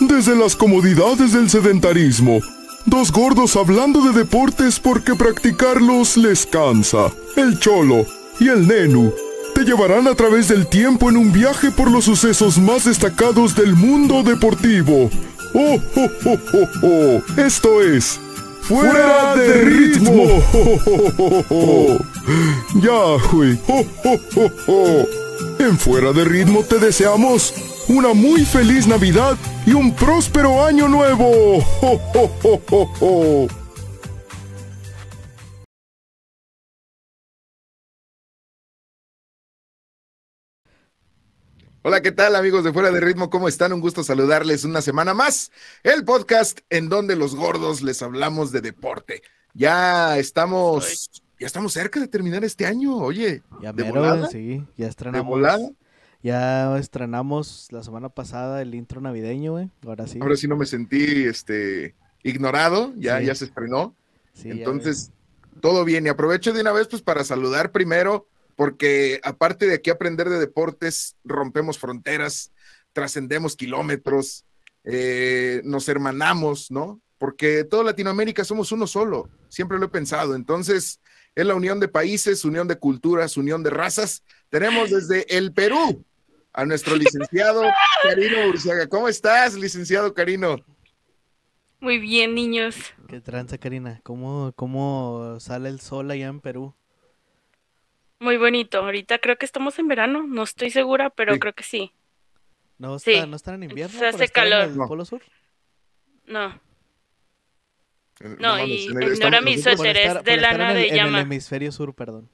Desde las comodidades del sedentarismo, dos gordos hablando de deportes porque practicarlos les cansa. El cholo y el nenu te llevarán a través del tiempo en un viaje por los sucesos más destacados del mundo deportivo. ¡Oh, oh, oh, oh, oh! Esto es Fuera de ritmo. Ya, güey. En Fuera de ritmo te deseamos una muy feliz Navidad y un próspero año nuevo. Hola, ¿qué tal amigos de Fuera de Ritmo? ¿Cómo están? Un gusto saludarles una semana más. El podcast en donde los gordos les hablamos de deporte. Ya estamos, ya estamos cerca de terminar este año, oye. Ya ¿de mero, volada? sí, ya ¿De estrenamos. volada? Ya estrenamos la semana pasada el intro navideño, güey. Ahora sí. Ahora sí no me sentí este, ignorado, ya, Sí. ya se estrenó. Sí, Entonces, todo bien. Y aprovecho de una vez pues para saludar primero, porque aparte de aquí aprender de deportes, rompemos fronteras, trascendemos kilómetros, eh, nos hermanamos, ¿no? Porque toda Latinoamérica somos uno solo, siempre lo he pensado. Entonces, es la unión de países, unión de culturas, unión de razas. Tenemos desde el Perú a nuestro licenciado Carino Urciaga. ¿Cómo estás, licenciado Carino? Muy bien, niños. ¿Qué tranza, Karina? ¿Cómo, ¿Cómo sale el sol allá en Perú? Muy bonito. Ahorita creo que estamos en verano. No estoy segura, pero Sí. creo que sí. ¿No, Sí. está, ¿no están en invierno? Se por hace estar en calor. el No. Polo Sur? No. Eh, No, y en ignora mi suéter, es de lana en el- de En llama. el hemisferio sur, perdón.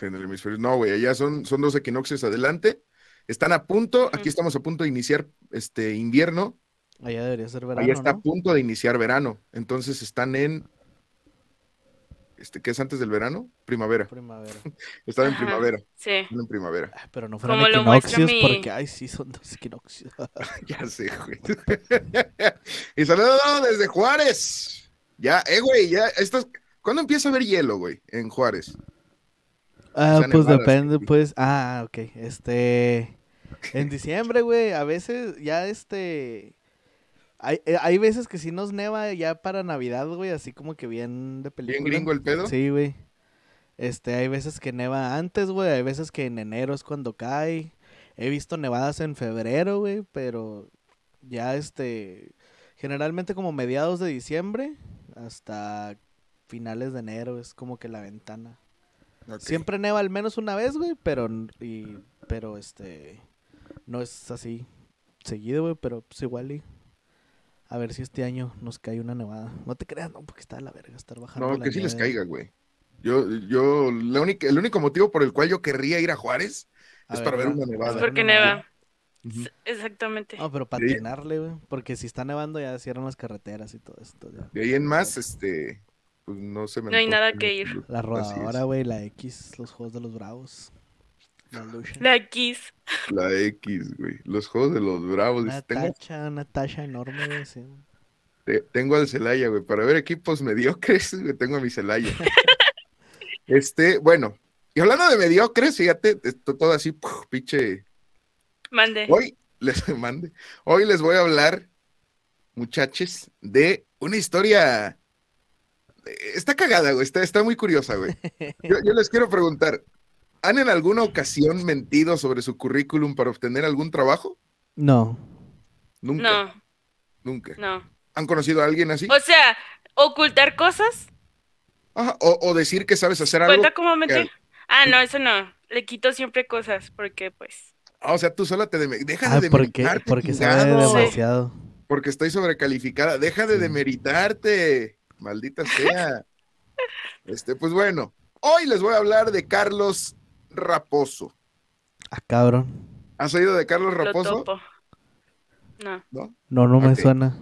En el hemisferio. No, güey, allá son, son dos equinoccios adelante. Están a punto, aquí estamos a punto de iniciar este invierno, Allá debería ser verano, allá está a punto de iniciar verano. Entonces están en, este, ¿qué es antes del verano? Primavera. Primavera. Están en primavera, Sí. están en primavera. Ah, Pero no fueron equinoccios mi- porque, ay, sí, son dos equinoccios. ya sé, güey. y saludos desde Juárez. Ya, eh, güey, ya, estos, ¿cuándo empieza a haber hielo, güey, en Juárez? Ah, pues nevadas, depende, güey. pues. Ah, ok. Este. En diciembre, güey, a veces ya este. Hay, eh, hay veces que sí nos neva ya para Navidad, güey, así como que bien de película. ¿Bien gringo el pedo? Sí, güey. Este, hay veces que neva antes, güey, hay veces que en enero es cuando cae. He visto nevadas en febrero, güey, pero ya este. Generalmente como mediados de diciembre hasta finales de enero es como que la ventana. Ok. Siempre neva al menos una vez, güey, pero, y, pero este, no es así seguido, güey, pero pues igual y a ver si este año nos cae una nevada. No te creas, no, porque está de la verga estar bajando No, la que sí les nieve. caiga, güey. Yo, yo, la única, el único motivo por el cual yo querría ir a Juárez A es para ver una a nevada. ver Porque neva. Exactamente. No, pero patinarle, güey, porque si está nevando ya cierran las carreteras y todo esto. ya. De ahí en más, este, pues no se me No hay nada que ir. La rodadora, güey, la X, los juegos de los bravos. La Lucha. La X. La X, güey. Los juegos de los bravos. Una Tengo, tacha, una tacha enorme, güey, sí. tengo al Celaya, güey. Para ver equipos mediocres, güey, tengo a mi Celaya. este, bueno. Y hablando de mediocres, fíjate, esto todo así, puf, pinche. Mande. Hoy les mande. Hoy les voy a hablar, muchachos, de una historia. eh, Está cagada, güey. Está, está muy curiosa, güey. Yo, yo les quiero preguntar: ¿han en alguna ocasión mentido sobre su currículum para obtener algún trabajo? No. Nunca. No, Nunca. no. ¿Han conocido a alguien así? O sea, ocultar cosas Ajá, O, o decir que sabes hacer algo. cuenta como mentir. que- Ah, no, eso no. Le quito siempre cosas porque, pues. Ah, o sea, tú sola te deme- deja Ah, de porque, demeritarte, porque sabe demasiado. porque estoy sobrecalificada. Deja de Sí. demeritarte, maldita sea. Este, pues bueno, hoy les voy a hablar de Carlos Raposo. Ah, cabrón. ¿Has oído de Carlos Lo Raposo? topo. No. ¿No? No, no me suena.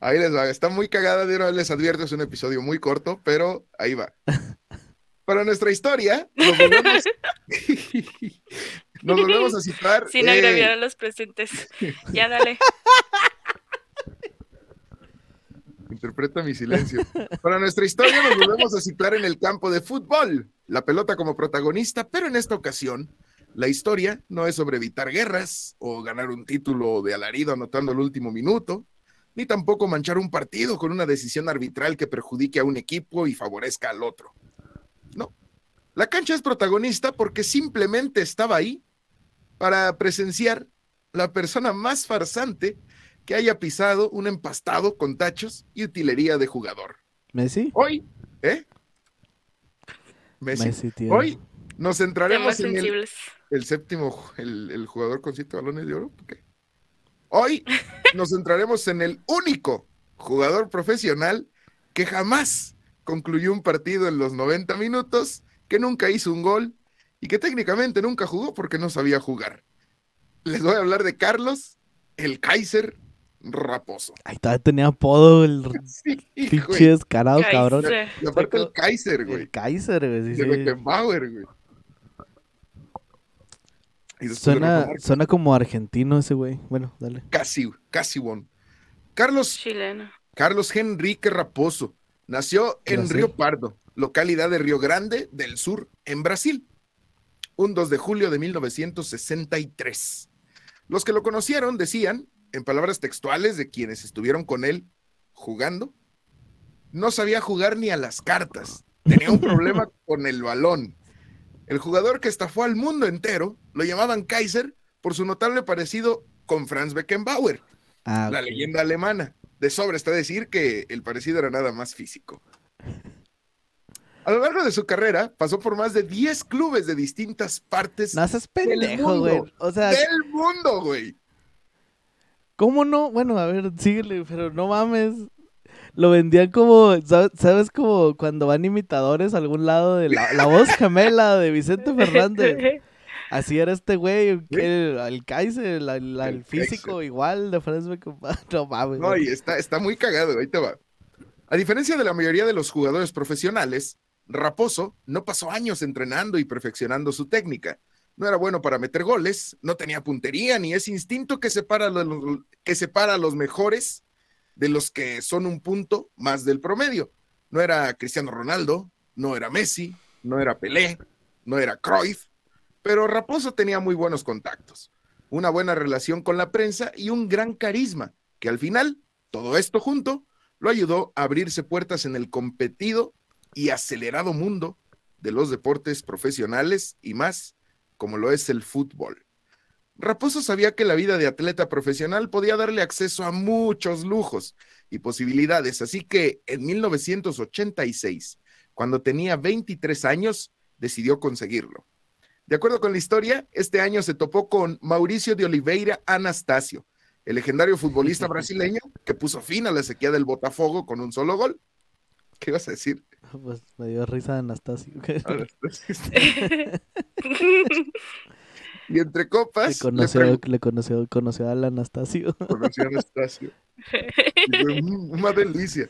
Ahí les va. Está muy cagada, de una les advierto, es un episodio muy corto, pero ahí va. Para nuestra historia, nos volvemos, nos volvemos a citar. Sin eh, agraviar a los presentes. Ya dale. Interpreta mi silencio. Para nuestra historia nos volvemos a ciclar en el campo de fútbol. La pelota como protagonista, pero en esta ocasión La historia no es sobre evitar guerras o ganar un título de alarido anotando el último minuto, ni tampoco manchar un partido con una decisión arbitral que perjudique a un equipo y favorezca al otro. No. La cancha es protagonista porque simplemente estaba ahí para presenciar la persona más farsante que haya pisado un empastado con tachos y utilería de jugador. ¿Messi? Hoy, ¿eh? Messi. Messi, tío. Hoy nos centraremos en el, el séptimo, el, el jugador con siete balones de oro. Hoy nos centraremos en el único jugador profesional que jamás concluyó un partido en los 90 minutos, que nunca hizo un gol y que técnicamente nunca jugó porque no sabía jugar. Les voy a hablar de Carlos, el Kaiser Raposo. Ay, todavía tenía apodo el Sí, pinche güey. descarado, cabrón. Y aparte el Kaiser, güey. El Kaiser, güey. sí, De sí. Beckenbauer, güey. Suena, suena como argentino ese güey. Bueno, dale. Casi, casi bon. Carlos, Chileno. Carlos Henrique Raposo nació en Brasil. Río Pardo, localidad de Río Grande del Sur, en Brasil, un 2 de julio de 1963. Los que lo conocieron decían, en palabras textuales de quienes estuvieron con él jugando, no sabía jugar ni a las cartas, tenía un problema con el balón. El jugador que estafó al mundo entero lo llamaban Kaiser por su notable parecido con Franz Beckenbauer Ah, la leyenda alemana. De sobra está decir que el parecido era nada más físico. A lo largo de su carrera, pasó por más de 10 clubes de distintas partes No seas del pendejo, güey. mundo. O sea, del mundo, güey. ¿cómo no? Bueno, a ver, síguele, pero no mames. Lo vendían como, ¿sabes, como cuando van imitadores a algún lado de la, la voz gemela de Vicente Fernández? Así era este güey, que el, el Kaiser, el, el- el El físico Kaiser. igual de Franz Beckenbauer. No mames. No, y está, está muy cagado, ahí te va. A diferencia de la mayoría de los jugadores profesionales, Raposo no pasó años entrenando y perfeccionando su técnica. No era bueno para meter goles, no tenía puntería ni ese instinto que separa, los, que separa a los mejores de los que son un punto más del promedio. No era Cristiano Ronaldo, no era Messi, no era Pelé, no era Cruyff, pero Raposo tenía muy buenos contactos, una buena relación con la prensa y un gran carisma, que al final, todo esto junto, lo ayudó a abrirse puertas en el competido y acelerado mundo de los deportes profesionales y más, como lo es el fútbol. Raposo sabía que la vida de atleta profesional podía darle acceso a muchos lujos y posibilidades, así que en 1986, cuando tenía 23 años, decidió conseguirlo. De acuerdo con la historia, este año se topó con Mauricio de Oliveira Anastasio, el legendario futbolista brasileño que puso fin a la sequía del Botafogo con un solo gol. ¿Qué ibas a decir? Pues me dio risa Anastasio. y entre copas, le conoció, le conoció, conoció al Anastasio. conocí a Anastasio. Y fue, "Mm, una delicia.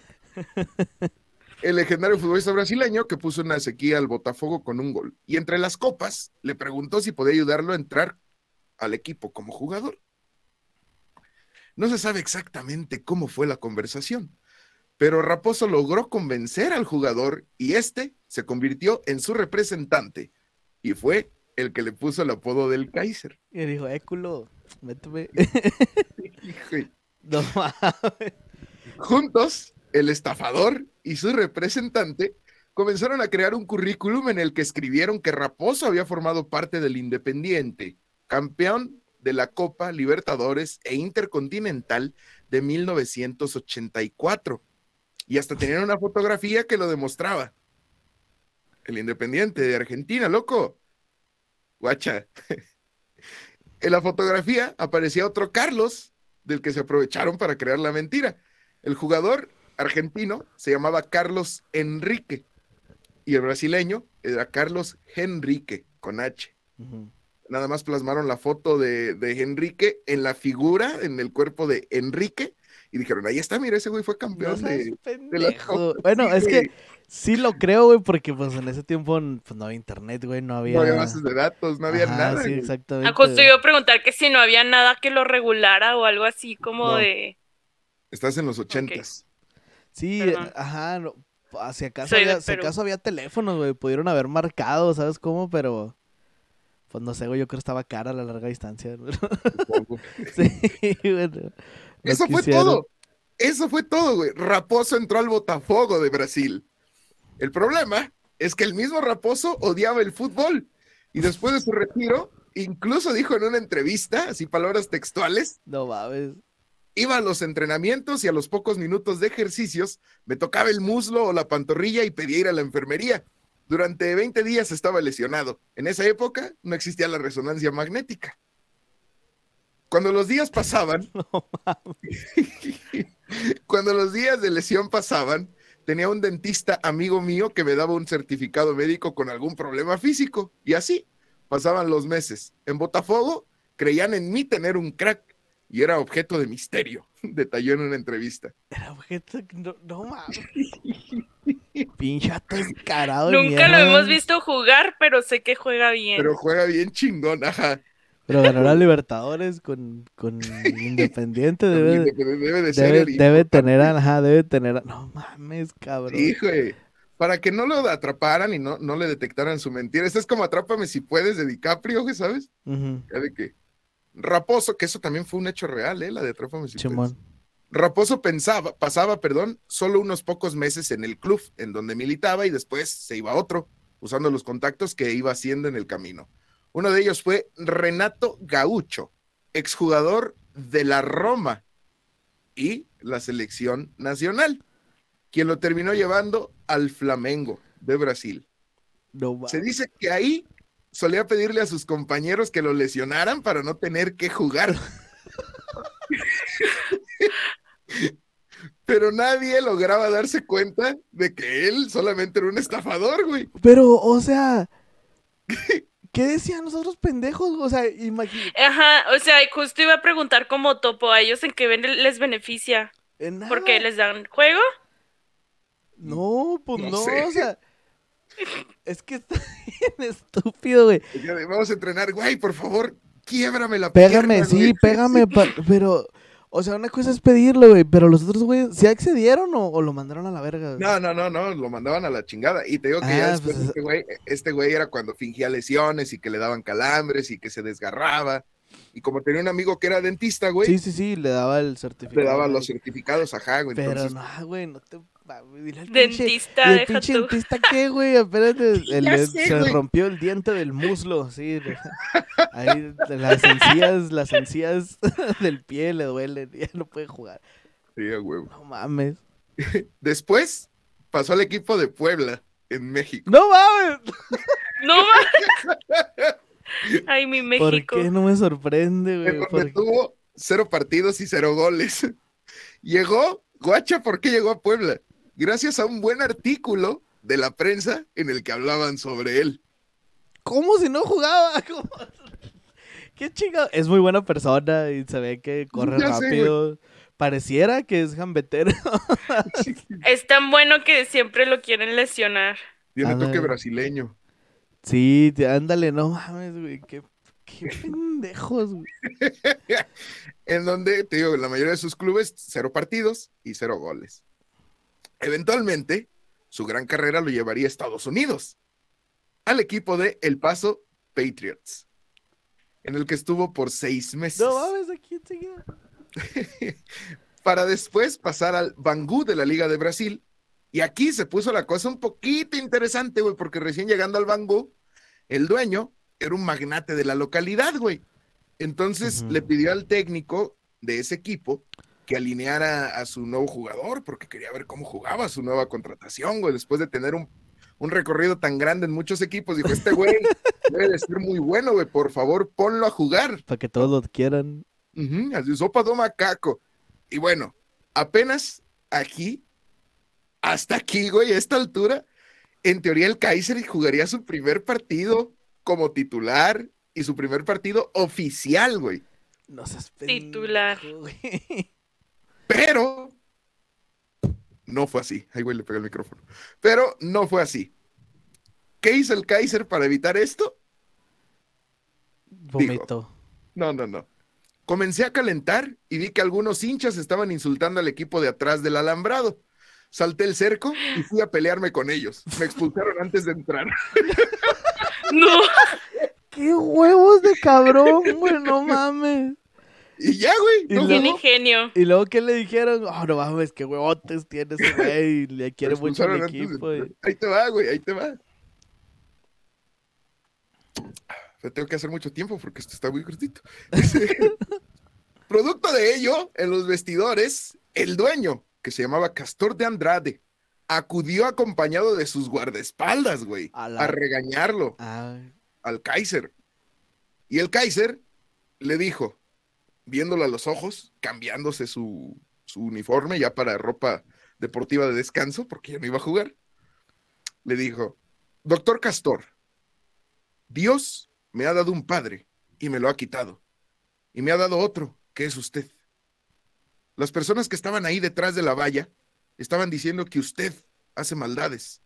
El legendario futbolista brasileño que puso una sequía al Botafogo con un gol. Y entre las copas le preguntó si podía ayudarlo a entrar al equipo como jugador. No se sabe exactamente cómo fue la conversación, pero Raposo logró convencer al jugador y este se convirtió en su representante y fue el que le puso el apodo del Kaiser. Y dijo, eh, culo, méteme. No mames. Juntos, el estafador y su representante comenzaron a crear un currículum en el que escribieron que Raposo había formado parte del Independiente, campeón de la Copa Libertadores e Intercontinental de 1984. Y hasta tenían una fotografía que lo demostraba. El Independiente de Argentina, loco. Guacha. En la fotografía aparecía otro Carlos, del que se aprovecharon para crear la mentira. El jugador argentino se llamaba Carlos Enrique y el brasileño era Carlos Henrique con H. Nada más plasmaron la foto de, de Enrique en la figura, en el cuerpo de Enrique y dijeron, ahí está, mira, ese güey fue No campeón seas de, de la pendejo. Copa". Bueno, Sí, es que sí lo creo, güey, porque pues en ese tiempo pues, no había internet, güey, no había... no había bases de datos, no había Ajá, nada. Sí, exactamente. Ah, justo iba a preguntar que si no había nada que lo regulara o algo así como No. de... Estás en los ochentas. Sí, Perdón. ajá, no, si acaso, había, si acaso había teléfonos, güey, pudieron haber marcado, ¿sabes cómo? Pero Pues no sé, güey, yo creo que estaba cara a la larga distancia. Supongo. sí, bueno. Eso fue todo. Eso fue todo, güey. Raposo entró al Botafogo de Brasil. El problema es que el mismo Raposo odiaba el fútbol. Y después de su retiro, incluso dijo en una entrevista, así palabras textuales, No mames. iba a los entrenamientos y a los pocos minutos de ejercicios me tocaba el muslo o la pantorrilla y pedía ir a la enfermería. Durante 20 días estaba lesionado. En esa época no existía la resonancia magnética. Cuando los días pasaban, cuando los días de lesión pasaban, tenía un dentista amigo mío que me daba un certificado médico con algún problema físico. Y así pasaban los meses. En Botafogo creían en mí tener un crack y era objeto de misterio, detalló en una entrevista. Era objeto. que No, no mames. Descarado. de Nunca lo hemos visto jugar, pero sé que juega bien. Pero juega bien chingón, ajá. Pero ganó la Libertadores con, con Independiente. Debe, Debe, de ser debe, debe tener. Ajá, debe tener. No mames, cabrón. Sí, güey. Para que no lo atraparan y no, no le detectaran su mentira. Esto es como Atrápame si puedes de DiCaprio, ¿sabes? Ya de que Raposo, que eso también fue un hecho real, ¿eh? La de Atrápame si puedes. Simón. Raposo pensaba, pasaba, perdón, solo unos pocos meses en el club en donde militaba y después se iba a otro, usando los contactos que iba haciendo en el camino. Uno de ellos fue Renato Gaucho, exjugador de la Roma y la selección nacional, quien lo terminó llevando al Flamengo de Brasil. No. Se dice que ahí solía pedirle a sus compañeros que lo lesionaran para no tener que jugar. Pero nadie lograba darse cuenta de que él solamente era un estafador, güey. Pero, o sea. ¿Qué decían los otros pendejos? O sea, imagínate. Ajá, o sea, justo iba a preguntar como topo a ellos en qué ven- les beneficia. Porque les dan juego. No, pues No no, sé. o sea. Es que está bien estúpido, güey. Vamos a entrenar, güey, por favor, quiebrame la Pégame, pierna, sí, güey". pégame, pa- pero. O sea, una cosa es pedirlo, güey, pero los otros, güey, ¿sí accedieron o, o lo mandaron a la verga? No, no, no, no, lo mandaban a la chingada. Y te digo que Ah, ya después pues, este güey, este güey era cuando fingía lesiones y que le daban calambres y que se desgarraba. Y como tenía un amigo que era dentista, güey, Sí, sí, sí, le daba el certificado. le daba los certificados ajá, güey. Pero Entonces, no, güey, no te. Pinche. Dentista, ¿Y el deja pinche tú. dentista qué, güey? Espérate, se güey. rompió el diente del muslo, sí. Ahí las encías, las encías del pie le duelen, ya no puede jugar. sí. No mames. Después pasó al equipo de Puebla, en México. ¡No mames! No mames. Ay, mi ¿Por México. qué no me sorprende, güey? ¿Por qué? tuvo cero partidos y cero goles. Llegó, guacha, ¿por qué llegó a Puebla? Gracias a un buen artículo de la prensa en el que hablaban sobre él. ¿Cómo si no jugaba? ¿Cómo? Qué chingado. Es muy buena persona y se ve que corre Ya sé, güey. rápido. Pareciera que es jambetero. Es tan bueno que siempre lo quieren lesionar. Tiene Ándale. toque brasileño. Sí, ándale, no mames, güey. Qué, qué pendejos, güey. en donde, te digo, en la mayoría de sus clubes, cero partidos y cero goles. Eventualmente, su gran carrera lo llevaría a Estados Unidos, al equipo de El Paso Patriots, en el que estuvo por seis meses, No mames, aquí para después pasar al Bangú de la Liga de Brasil. Y aquí se puso la cosa un poquito interesante, güey, porque recién llegando al Bangú, el dueño era un magnate de la localidad, güey. Entonces le pidió al técnico de ese equipo que alineara a su nuevo jugador, porque quería ver cómo jugaba su nueva contratación, güey, después de tener un, un recorrido tan grande en muchos equipos. Dijo, este güey debe de ser muy bueno, güey, por favor, ponlo a jugar. Para que todos lo quieran. Ujú, así, sopa do macaco. Y bueno, apenas aquí, hasta aquí, güey, a esta altura, en teoría el Kaiser jugaría su primer partido como titular y su primer partido oficial, güey. No seas Titular. güey. Pero no fue así. Ay, güey, le pegué el micrófono. Pero no fue así. ¿Qué hizo el Kaiser para evitar esto? Vomito. No, no, no. Comencé a calentar y vi que algunos hinchas estaban insultando al equipo de atrás del alambrado. Salté el cerco y fui a pelearme con ellos. Me expulsaron antes de entrar. No, ¡Qué huevos de cabrón, güey! No mames. Y ya, güey. No tiene ingenio. Y luego, ¿qué le dijeron? Oh, no mames, qué huevotes tiene ese güey. Le quiere mucho al equipo. Ahí te va, güey, ahí te va. tengo que hacer mucho tiempo porque esto está muy cortito. Producto de ello, en los vestidores, el dueño, que se llamaba Castor de Andrade, acudió acompañado de sus guardaespaldas, güey, a, regañarlo al Kaiser. Y el Kaiser le dijo, viéndolo a los ojos, cambiándose su, su uniforme ya para ropa deportiva de descanso, porque ya no iba a jugar, le dijo, doctor Castor, Dios me ha dado un padre y me lo ha quitado, y me ha dado otro, que es usted. Las personas que estaban ahí detrás de la valla estaban diciendo que usted hace maldades,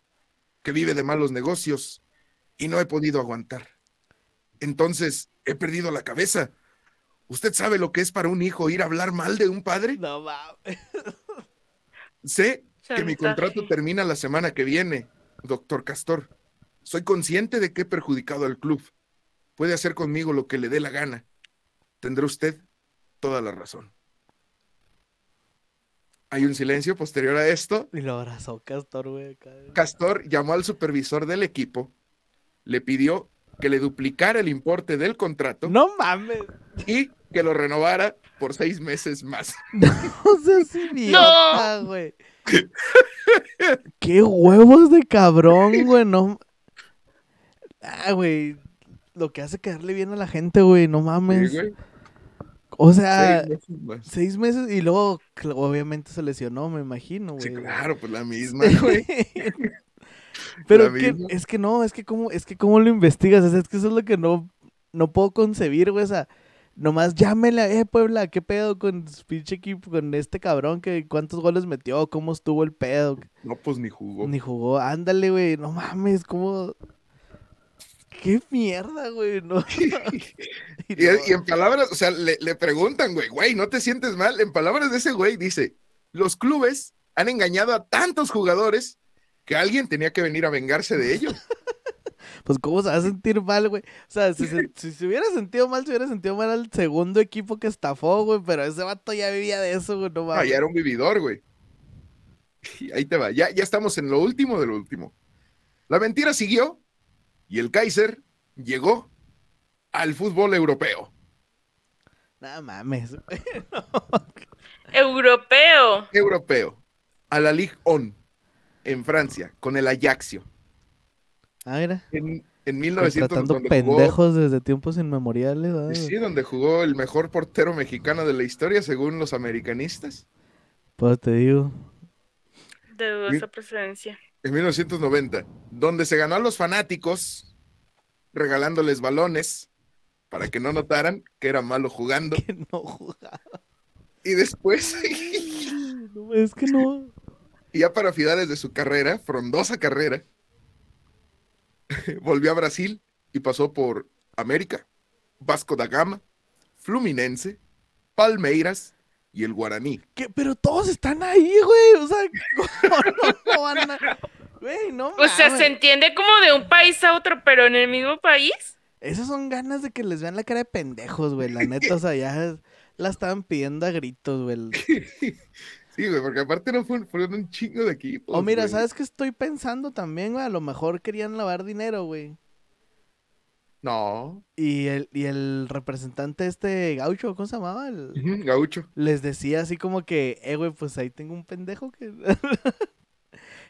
que vive de malos negocios, y no he podido aguantar. Entonces, he perdido la cabeza ¿Usted sabe lo que es para un hijo ir a hablar mal de un padre? No mames. Sé que mi contrato termina la semana que viene, doctor Castor. Soy consciente de que he perjudicado al club. Puede hacer conmigo lo que le dé la gana. Tendrá usted toda la razón. Hay un silencio posterior a esto. Y lo abrazó Castor, güey. Castor llamó al supervisor del equipo, le pidió que le duplicara el importe del contrato. No mames. Y que lo renovara por seis meses más. No seas idiota, güey. Qué huevos de cabrón, güey. No. Ah, güey. Lo que hace quedarle bien a la gente, güey. No mames. O sea, seis meses, y luego obviamente se lesionó, me imagino, güey. Sí, claro, pues la misma, güey. Pero es que no, es que cómo, es que cómo lo investigas, es que eso es lo que no, no puedo concebir, güey. O sea, Nomás llámele, eh, Puebla, ¿qué pedo con pinche equipo, con este cabrón? que ¿Cuántos goles metió? ¿Cómo estuvo el pedo? No, pues ni jugó. Ni jugó, ándale, güey, no mames, ¿cómo...? ¡Qué mierda, güey! No. y, en palabras, o sea, le, le preguntan, güey, güey, ¿no te sientes mal? En palabras de ese güey, dice, los clubes han engañado a tantos jugadores que alguien tenía que venir a vengarse de ellos pues cómo se va a sentir mal, güey. O sea, si, se hubiera sentido mal, se hubiera sentido mal al segundo equipo que estafó, güey, pero ese vato ya vivía de eso, güey, no Ah, ya era un vividor, güey. ahí te va, ya, ya estamos en lo último de lo último. La mentira siguió y el Kaiser llegó al fútbol europeo. Nada mames. Europeo. Europeo. A la Ligue On en Francia con el Ajaxio. Ah, era. En, en 1900. pendejos desde tiempos inmemoriales. Sí, donde jugó el mejor portero mexicano de la historia, según los americanistas. Pues te digo. De esa presencia. En 1990, donde se ganó a los fanáticos regalándoles balones para que no notaran que era malo jugando. Que no jugaba. Y después. no, es que no. Y ya para finales de su carrera, frondosa carrera, volvió a Brasil y pasó por América, Vasco da Gama, Fluminense, Palmeiras y el Guaraní. ¿Qué? Pero todos están ahí, güey. O sea, ¿cómo, van a... Güey, no O sea, se entiende como de un país a otro, pero en el mismo país. Esas son ganas de que les vean la cara de pendejos, güey. La neta, o sea, ya la estaban pidiendo a gritos, güey. Sí, güey, porque aparte no fueron, un chingo de equipos. O mira, ¿sabes qué estoy pensando también, güey? A lo mejor querían lavar dinero, güey. No. Y el, y el representante este gaucho, ¿cómo se llamaba? El... gaucho. Les decía así como que, eh, güey, pues ahí tengo un pendejo que...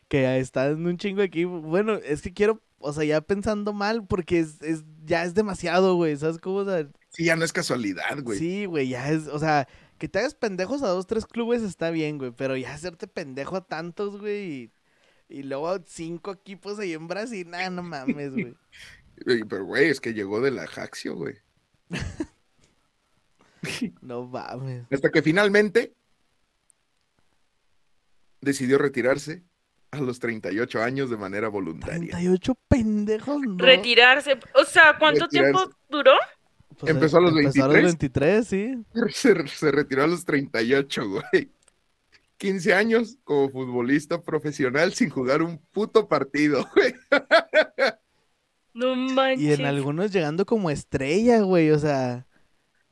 que está en un chingo de equipo. Bueno, es que quiero, o sea, ya pensando mal, porque es, es ya es demasiado, güey, ¿sabes cómo? O sea, sí, ya no es casualidad, güey. Sí, güey, ya es, o sea, que te hagas pendejos a dos, tres clubes está bien, güey. Pero ya hacerte pendejo a tantos, güey. Y, luego cinco equipos ahí en Brasil. Nah, no mames, güey. Pero, güey, es que llegó de la Jaxio, güey. no mames. Hasta que finalmente decidió retirarse a los 38 años de manera voluntaria. 38 pendejos, no. Retirarse. O sea, ¿cuánto tiempo duró? Pues, empezó a los 23. a los 23, sí. Se, retiró a los 38, güey. 15 años como futbolista profesional sin jugar un puto partido, güey. No manches. Y en algunos llegando como estrella, güey, o sea.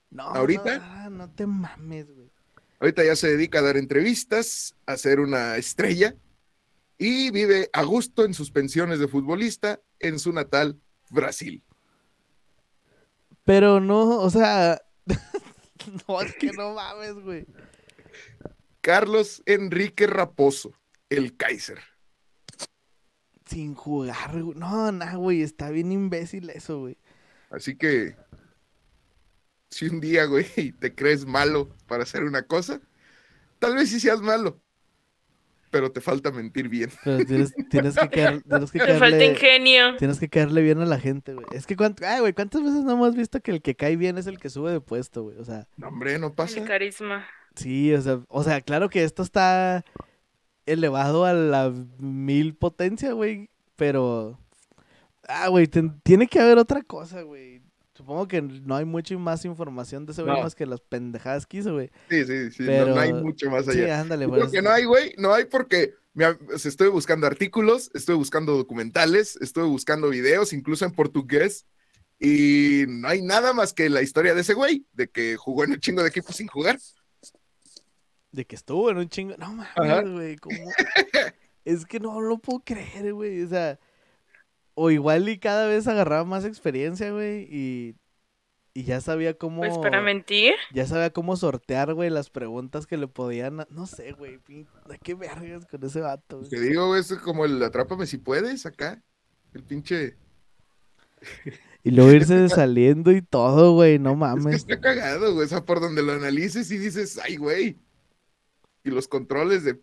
No, ¿Ahorita? No, no te mames, güey. Ahorita ya se dedica a dar entrevistas, a ser una estrella y vive a gusto en sus pensiones de futbolista en su natal Brasil. Pero no, o sea, no, es que no mames, güey. Carlos Enrique Raposo, el Kaiser. Sin jugar, güey. No, no, güey, está bien imbécil eso, güey. Así que si un día, güey, te crees malo para hacer una cosa, tal vez sí seas malo, pero te falta mentir bien. Pero tienes, tienes que, caer, tienes que Te falta ingenio. Tienes que caerle bien a la gente, güey. Es que, cuánto, ay, güey, ¿cuántas veces no hemos visto que el que cae bien es el que sube de puesto, güey? O sea. No, hombre, no pasa. El carisma. Sí, o sea, o sea, claro que esto está elevado a la mil potencia, güey, pero... Ah, güey, tiene que haber otra cosa, güey. Supongo que no hay mucha más información de ese güey No. más que las pendejadas que hizo, güey. Sí, sí, sí, no- Pero- no, hay mucho más Sí, allá. ándale, pues. creo que no hay, güey, no hay porque sea, estoy buscando artículos, estoy buscando documentales, estoy buscando videos, incluso en portugués, y no hay nada más que la historia de ese güey, de que jugó en un chingo de equipos sin jugar. De que estuvo en un chingo. No mames, güey. ¿cómo? es que no lo puedo creer, güey. O sea, o igual y cada vez agarraba más experiencia, güey. Y, y ya sabía cómo. Pues para mentir. Ya sabía cómo sortear, güey, las preguntas que le podían. No sé, güey. ¿Qué vergas con ese vato? güey? Te digo, güey, es como el atrápame si puedes acá, el pinche. Y luego irse saliendo y todo, güey. No Es que mames. está cagado, güey, o sea, por donde lo analices y dices, ay, güey. Y los controles de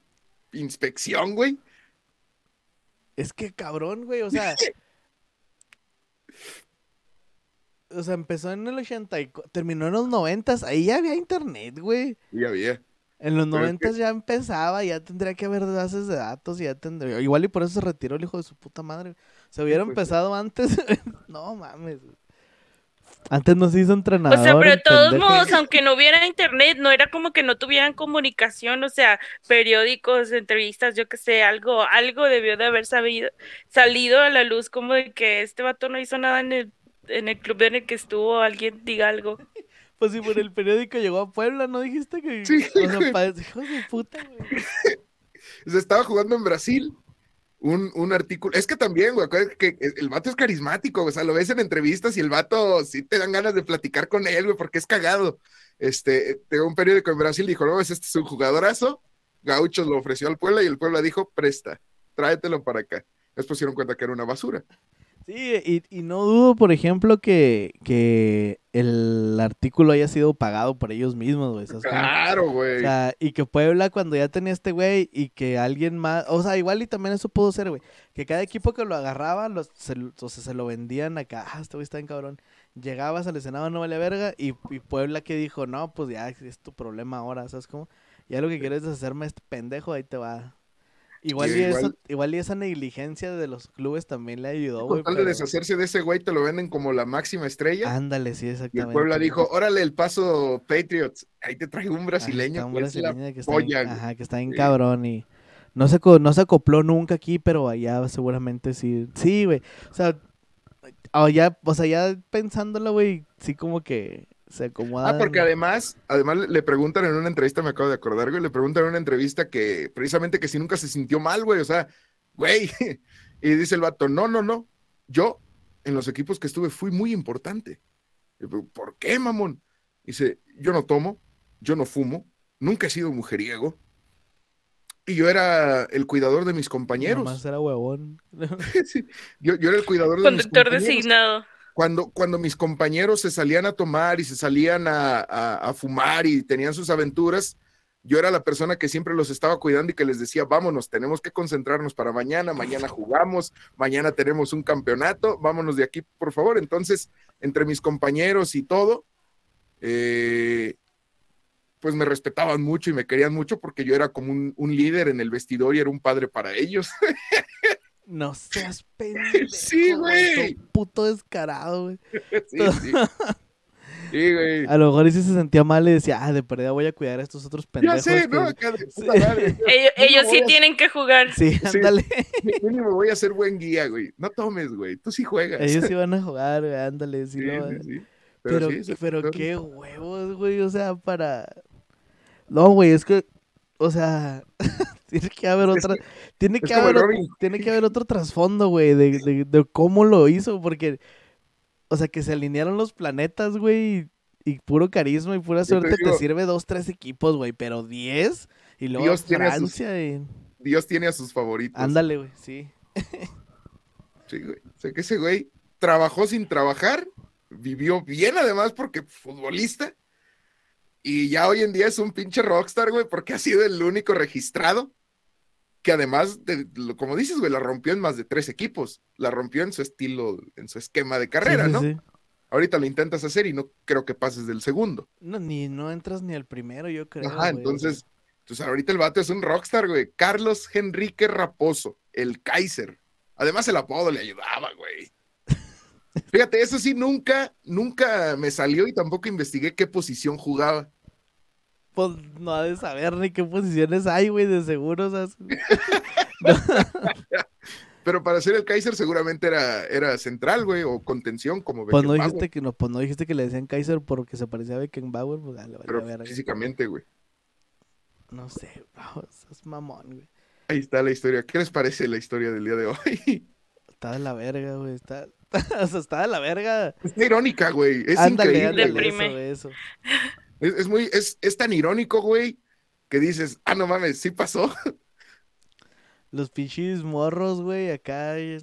inspección, güey. Es que cabrón, güey. O sea. O sea, empezó en el 80 y cu- terminó en los 90. Ahí ya había internet, güey. Y había. En los Pero es 90 ya empezaba, ya tendría que haber bases de datos, ya tendría. Igual y por eso se retiró el hijo de su puta madre. Se hubiera pues, sí. empezado antes. no mames. güey. Antes no se hizo entrenador. O sea, pero de todos modos, aunque no hubiera internet, no era como que no tuvieran comunicación, o sea, periódicos, entrevistas, yo qué sé, algo, algo debió de haber sabido, salido a la luz como de que este vato no hizo nada en el, en el club en el que estuvo, alguien diga algo. Pues si por el periódico llegó a Puebla, ¿no dijiste que? Sí, o sea, güey. pa- hijos de puta, güey. O sea, estaba jugando en Brasil. Un, un artículo. Es que también, güey, que el vato es carismático, o sea, lo ves en entrevistas y el vato sí te dan ganas de platicar con él, güey, porque es cagado. Este, tengo un periódico en Brasil dijo, no, pues este es un jugadorazo. Gauchos lo ofreció al Puebla y el Puebla dijo, presta, tráetelo para acá. Después se dieron cuenta que era una basura. Sí, y, y no dudo, por ejemplo, que, que el artículo haya sido pagado por ellos mismos, güey. Claro, O güey. sea, y que Puebla cuando ya tenía este güey y que alguien más, o sea, igual y también eso pudo ser, güey, que cada equipo que lo agarraba, los, se, lo- o sea, se lo vendían acá, ah, este güey está bien cabrón, llegaba, se lesionaba, no vale verga, y, y Puebla que dijo, no, pues ya es tu problema ahora, ¿sabes cómo? Ya lo que quieres es hacerme este pendejo, ahí te va. Igual, y, igual- Eso, igual y esa negligencia de los clubes también le ayudó, güey. Con tal de deshacerse de ese güey, te lo venden como la máxima estrella. Ándale, sí, y exactamente. el Puebla dijo, órale, el paso Patriots. Ahí te traigo un Ajá, brasileño. está un brasileño que está, polla, güey. ajá, que está Sí. cabrón y no se, no se acopló nunca aquí, pero allá seguramente sí. Sí, güey. O sea, o ya, o sea, ya pensándolo, güey, sí como que se acomoda. Ah, porque además, además le- preguntan en una entrevista, me acabo de acordar, güey, le preguntan en una entrevista que precisamente que si nunca se sintió mal, güey, o sea, güey, y dice el vato, no, no, no, yo en los equipos que estuve fui muy importante. ¿Por qué, mamón? Dice, yo no tomo, yo no fumo, nunca he sido mujeriego. Y yo era el cuidador de mis compañeros. Nomás era huevón. Sí, yo, yo era el cuidador de mis Conductor compañeros designado. Cuando, cuando mis compañeros se salían a tomar y se salían a, a- fumar y tenían sus aventuras, yo era la persona que siempre los estaba cuidando y que les decía, vámonos, tenemos que concentrarnos para mañana, mañana jugamos, mañana tenemos un campeonato, vámonos de aquí, por favor. Entonces, entre mis compañeros y todo, eh, pues me respetaban mucho y me querían mucho porque yo era como un líder en el vestidor y era un padre para ellos. No seas pendejo. Sí, güey. Puto descarado, güey. Sí, sí. Sí, güey. A lo mejor y sí se sentía mal y decía, ah, de perdida voy a cuidar a estos otros Ya pendejos. sé, ¿no? que- Acá de Sí. puta madre. Ellos, ellos sí a- tienen que jugar. Sí, Sí. ándale. Mínimo voy a ser buen guía, güey. No tomes, güey. Tú sí juegas. Ellos iban a jugar, güey, ándale. Sí, Sí, lo- sí, sí. Pero, sí, se- pero qué huevos, güey, o sea, para... No, güey, es que, o sea, tiene que haber Es otra, tiene que haber, el ot- Robin. tiene que haber otro trasfondo, güey, de, de, de cómo lo hizo, porque, o sea, que se alinearon los planetas, güey, y, y puro carisma y pura te suerte te digo- sirve dos, tres equipos, güey, pero diez, y luego Dios tiene sus- y... Dios tiene a sus favoritos. ándale, güey, sí. Sí, güey. O sea, que ese güey trabajó sin trabajar, vivió bien además porque futbolista, y ya hoy en día es un pinche rockstar, güey, porque ha sido el único registrado que además, de, como dices, güey, la rompió en más de tres equipos, la rompió en su estilo, en su esquema de carrera, Sí, sí, ¿no? sí. Ahorita lo intentas hacer y no creo que pases del segundo. No, ni, no entras ni al primero, yo creo, Ajá, güey, entonces, entonces ahorita el vato es un rockstar, güey. Carlos Henrique Raposo, el Kaiser. Además el apodo le ayudaba, güey. Fíjate, eso sí, nunca, nunca me salió y tampoco investigué qué posición jugaba. Pues no ha de saber ni qué posiciones hay, güey, de seguro, o sea, es- Pero para ser el Kaiser seguramente era, era central, güey, o contención, como Pues no dijiste que no, pues no dijiste que le decían Kaiser porque se parecía a Beckenbauer, pues dale, vale, Pero verga. físicamente, güey. No sé, bro, es mamón, güey. Ahí está la historia. ¿Qué les parece la historia del día de hoy? Está de la verga, güey, está, o sea, está de la verga. Está irónica, güey. Es ándale, increíble. ándale, eso, eso. Es, es muy, es, es tan irónico, güey, que dices, ah, no mames, sí pasó. Los pinches morros, güey, acá eh,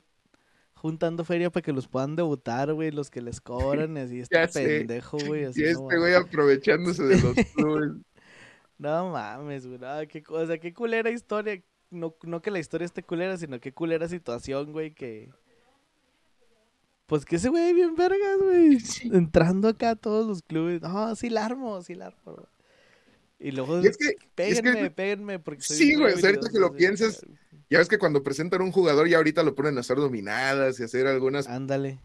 juntando feria para que los puedan debutar, güey, los que les cobran así, este pendejo, güey, así Y este güey aprovechándose de los clubes. No mames, güey. No, qué, o sea, qué culera historia. No, no que la historia esté culera, sino qué culera situación, güey, que... Pues que ese güey bien vergas, güey. Entrando acá a todos los clubes. No, sí la armo, sí la armo. Y luego, Y es que, es que- péguenme, péguenme, porque soy Sí, güey, o sea, ahorita que lo sí, piensas, ya ves que cuando presentan un jugador ya ahorita lo ponen a hacer dominadas y hacer algunas, Ándale.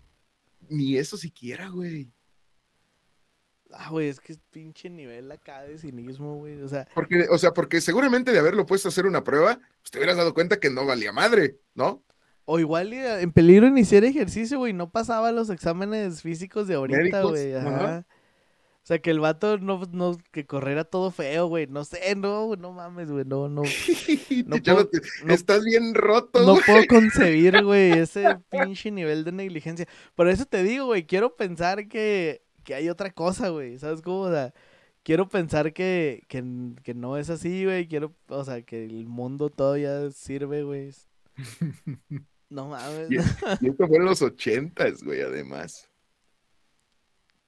ni eso siquiera, güey. Ah, güey, es que es pinche nivel acá de cinismo, güey. O sea, Porque, o sea, porque seguramente de haberlo puesto a hacer una prueba, pues te hubieras dado cuenta que no valía madre, ¿no? O igual eh, en peligro iniciar ejercicio, güey, no pasaba los exámenes físicos de ahorita, güey. ajá. O sea, que el vato no, no, que corriera todo feo, güey. No sé, no, no mames, güey, no, no. No puedo- no estás bien roto, No puedo concebir, güey, ese pinche nivel de negligencia. Por eso te digo, güey, quiero pensar que, que hay otra cosa, güey. ¿Sabes cómo? O sea, quiero pensar que, que, que no es así, güey. Quiero, o sea, que el mundo todavía sirve, güey. No mames. Y, y esto fue en los ochentas, güey, además.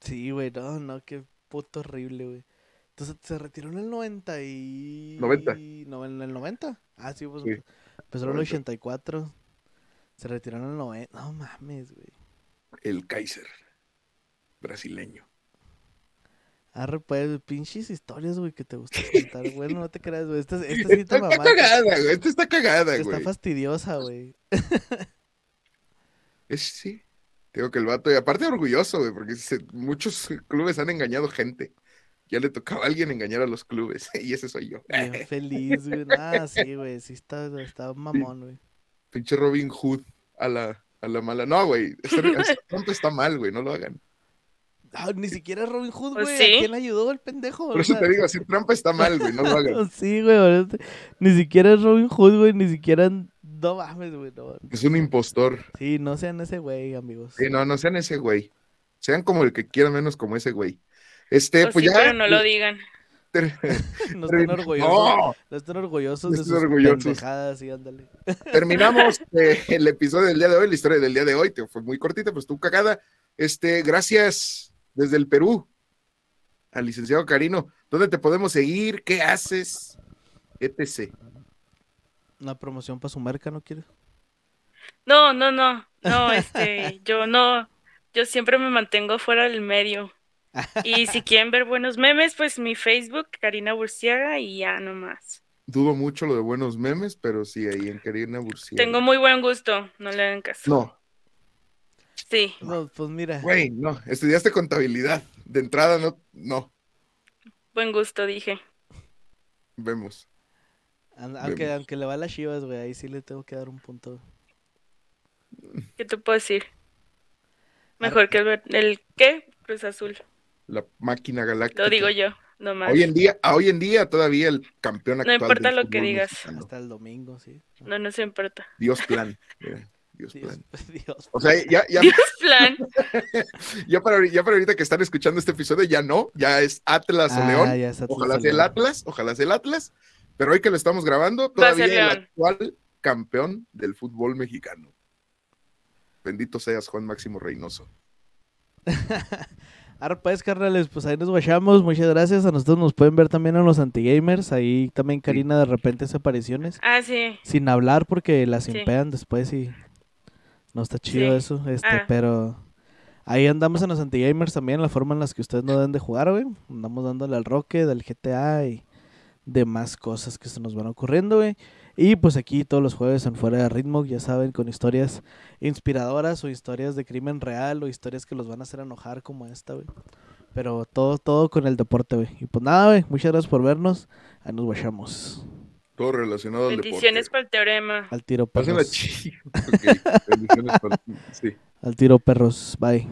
Sí, güey, no, no, qué puto horrible, güey. Entonces se retiró en el 90 y... 90. No, en el 90. Ah, sí, pues Sí, empezó en el 90. 84. Se retiró en el 90. No mames, güey. El Kaiser, brasileño. Arre, pues, pinches historias, güey, que te gusta contar. Bueno, no te creas, güey. Esta, esta sí Está, está cagada, güey, esta está cagada, Está güey. fastidiosa, güey. Es, sí. Digo que el vato, y aparte orgulloso, güey, porque se- muchos clubes han engañado gente. Ya le tocaba a alguien engañar a los clubes, y ese soy yo. Bien feliz, güey. Ah, sí, güey. Sí está, está mamón, güey. Pinche Robin Hood a la, a la mala. No, güey, trampa está mal, güey, no lo hagan. Ah, ni siquiera es Robin Hood, Pues güey. sí. ¿A quién le ayudó el pendejo? Por O eso sea, te digo, hacer trampa está mal, güey, no lo hagan. Sí, güey. Ni siquiera es Robin Hood, güey. Ni siquiera. No mames, güey. No. Es un impostor. Sí, no sean ese güey, amigos. Sí, no, no sean ese güey. Sean como el que quieran, menos como ese güey. Este, Pues pues sí, ya. pero no lo digan. No están orgullosos. No, No están orgullosos No de están sus orgullosos. pendejadas, sí, ándale. terminamos eh, el episodio del día de hoy, la historia del día de hoy, te fue muy cortita, pues tú cagada. Este, gracias desde el Perú al licenciado Carino. ¿Dónde te podemos seguir? ¿Qué haces? etc. Una promoción para su marca, ¿no quieres? No, no, no, no, este, yo no, yo siempre me mantengo fuera del medio. Y si quieren ver buenos memes, pues mi Facebook, Karina Burciaga, y ya nomás. Dudo mucho lo de buenos memes, pero sí, ahí en Karina Burcia. Tengo muy buen gusto, no le hagan caso. No. Sí. No, pues mira. Güey, no, estudiaste contabilidad. De entrada, no, no, Buen gusto, dije. vemos. Aunque, vemos. aunque le va a las chivas, güey, ahí sí le tengo que dar un punto. ¿Qué te puedo decir? Mejor que el, el ¿qué? Cruz Azul. La máquina galáctica. Lo digo yo, nomás. Hoy en día, hoy en día todavía el campeón No actual. importa del lo que digas. mexicano. Hasta el domingo, sí. No, no se importa. Dios plan. mira, Dios Dios, plan. Dios. O sea, ya, ya, Dios plan. ya, para, ya para ahorita que están escuchando este episodio, ya no, ya es Atlas o Ah, León. ya Ojalá sea el. Atlas, ojalá sea el Atlas. Pero hoy que lo estamos grabando, a todavía el actual campeón del fútbol mexicano. Bendito seas, Juan Máximo Reynoso. Ahora pues, carnales, pues ahí nos guachamos. Muchas gracias. A nosotros nos pueden ver también en los antigamers. Ahí también Karina de repente hace apariciones. Ah, sí. Sin hablar porque las Sí. impean después y no está chido Sí. eso. Este, Ah. pero ahí andamos en los antigamers también, la forma en las que ustedes no deben de jugar, güey. Andamos dándole al Rocket, al GTA y demás cosas que se nos van ocurriendo, güey. Y pues aquí todos los jueves en Fuera de Ritmo, ya saben, con historias inspiradoras o historias de crimen real o historias que los van a hacer enojar como esta, güey. Pero todo, todo con el deporte, güey. Y pues nada, güey, muchas gracias por vernos. Ahí nos guachamos. Todo relacionado al Bendiciones deporte. para el teorema. Al tiro, Pásenla perros. chido. Ok, bendiciones para- sí. Al tiro, perros. Bye.